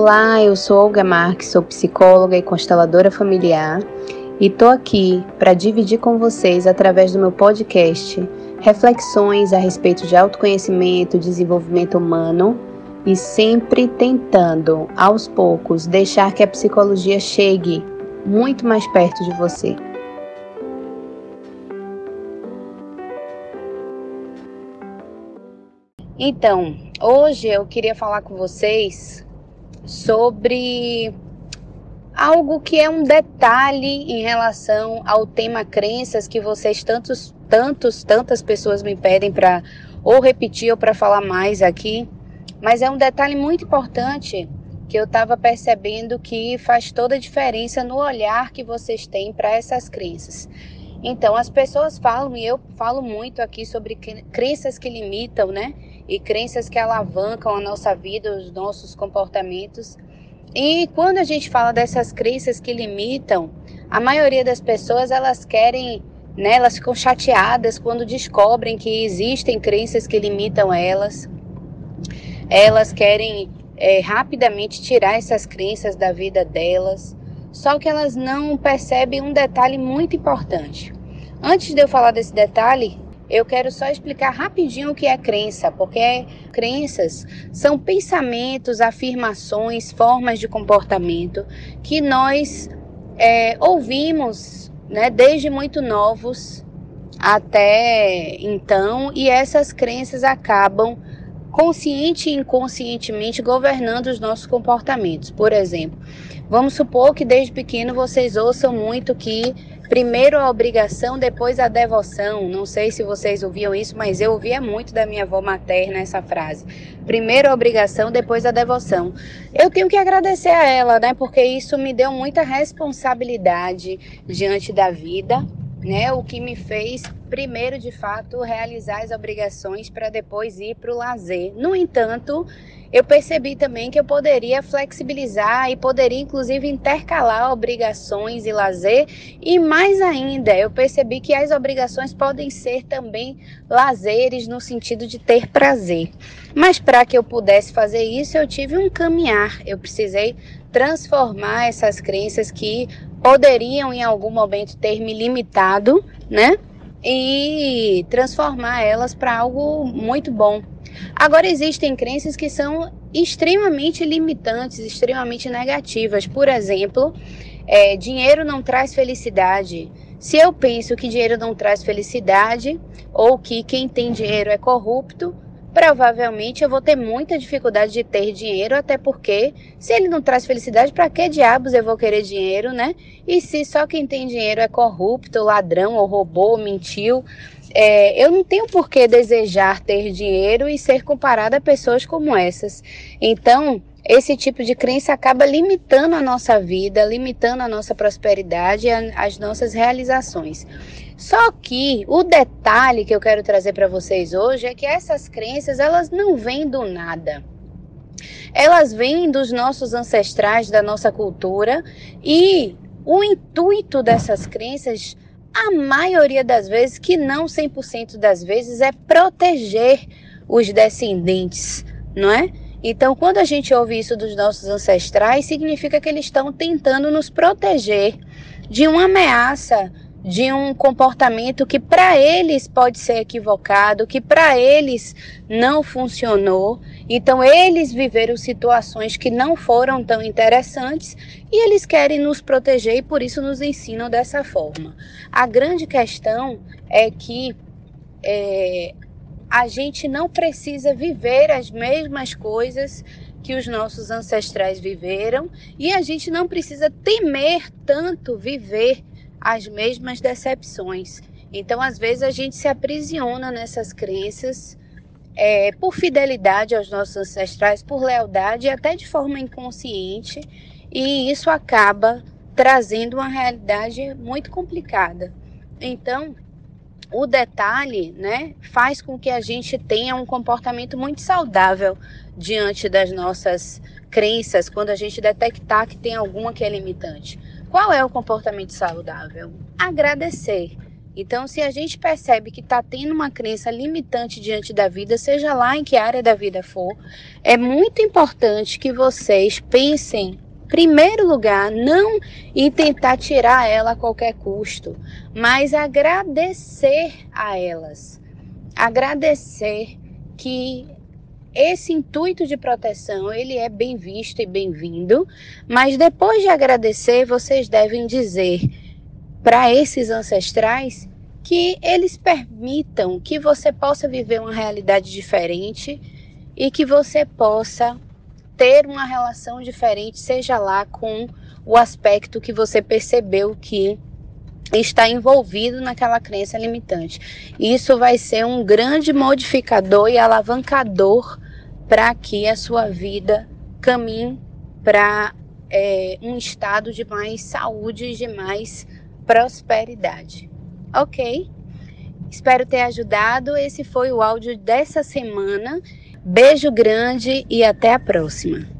Olá, eu sou Olga Marques, sou psicóloga e consteladora familiar e tô aqui para dividir com vocês através do meu podcast reflexões a respeito de autoconhecimento, desenvolvimento humano e sempre tentando, aos poucos, deixar que a psicologia chegue muito mais perto de você. Então, hoje eu queria falar com vocês sobre algo que é um detalhe em relação ao tema crenças que vocês tantos, tantos, tantas pessoas me pedem para ou repetir ou para falar mais aqui, mas é um detalhe muito importante que eu estava percebendo que faz toda a diferença no olhar que vocês têm para essas crenças. Então, as pessoas falam, e eu falo muito aqui sobre crenças que limitam, né? E crenças que alavancam a nossa vida, os nossos comportamentos. E quando a gente fala dessas crenças que limitam, a maioria das pessoas elas querem, né, elas ficam chateadas quando descobrem que existem crenças que limitam elas. Elas querem é, rapidamente tirar essas crenças da vida delas. Só que elas não percebem um detalhe muito importante. Antes de eu falar desse detalhe, eu quero só explicar rapidinho o que é crença, porque crenças são pensamentos, afirmações, formas de comportamento que nós é, ouvimos né, desde muito novos até então, e essas crenças acabam consciente e inconscientemente governando os nossos comportamentos. Por exemplo, vamos supor que desde pequeno vocês ouçam muito que primeiro a obrigação, depois a devoção. Não sei se vocês ouviam isso, mas eu ouvia muito da minha avó materna essa frase. Primeiro a obrigação, depois a devoção. Eu tenho que agradecer a ela, né? Porque isso me deu muita responsabilidade diante da vida né? O que me fez primeiro, de fato, realizar as obrigações para depois ir para o lazer. No entanto, eu percebi também que eu poderia flexibilizar e poderia inclusive intercalar obrigações e lazer. E mais ainda, eu percebi que as obrigações podem ser também lazeres no sentido de ter prazer. Mas para que eu pudesse fazer isso, eu tive um caminhar. Eu precisei transformar essas crenças que poderiam em algum momento ter me limitado, né? E transformar elas para algo muito bom. Agora existem crenças que são extremamente limitantes, extremamente negativas. Por exemplo, é, dinheiro não traz felicidade. Se eu penso que dinheiro não traz felicidade ou que quem tem dinheiro é corrupto, provavelmente eu vou ter muita dificuldade de ter dinheiro, até porque se ele não traz felicidade, para que diabos eu vou querer dinheiro, né? E se só quem tem dinheiro é corrupto, ladrão ou roubou, mentiu, é, eu não tenho por que desejar ter dinheiro e ser comparada a pessoas como essas. Então, esse tipo de crença acaba limitando a nossa vida, limitando a nossa prosperidade e as nossas realizações. Só que o detalhe que eu quero trazer para vocês hoje é que essas crenças, elas não vêm do nada. Elas vêm dos nossos ancestrais, da nossa cultura, e o intuito dessas crenças, a maioria das vezes, que não 100% das vezes, é proteger os descendentes, não é? Então, quando a gente ouve isso dos nossos ancestrais, significa que eles estão tentando nos proteger de uma ameaça, de um comportamento que para eles pode ser equivocado, que para eles não funcionou. Então, eles viveram situações que não foram tão interessantes e eles querem nos proteger e por isso nos ensinam dessa forma. A grande questão é que é, a gente não precisa viver as mesmas coisas que os nossos ancestrais viveram e a gente não precisa temer tanto viver as mesmas decepções. Então, às vezes, a gente se aprisiona nessas crenças é, por fidelidade aos nossos ancestrais, por lealdade e até de forma inconsciente, e isso acaba trazendo uma realidade muito complicada. Então, o detalhe, né, faz com que a gente tenha um comportamento muito saudável diante das nossas crenças, quando a gente detectar que tem alguma que é limitante. Qual é o comportamento saudável? Agradecer. Então, se a gente percebe que está tendo uma crença limitante diante da vida, seja lá em que área da vida for, é muito importante que vocês pensem, em primeiro lugar, não tentar tirar ela a qualquer custo, mas agradecer a elas. Agradecer que esse intuito de proteção ele é bem visto e bem-vindo, mas depois de agradecer, vocês devem dizer para esses ancestrais que eles permitam que você possa viver uma realidade diferente e que você possa ter uma relação diferente, seja lá com o aspecto que você percebeu que está envolvido naquela crença limitante. Isso vai ser um grande modificador e alavancador para que a sua vida caminhe para é, um estado de mais saúde e de mais prosperidade. Ok? Espero ter ajudado. Esse foi o áudio dessa semana. Beijo grande e até a próxima.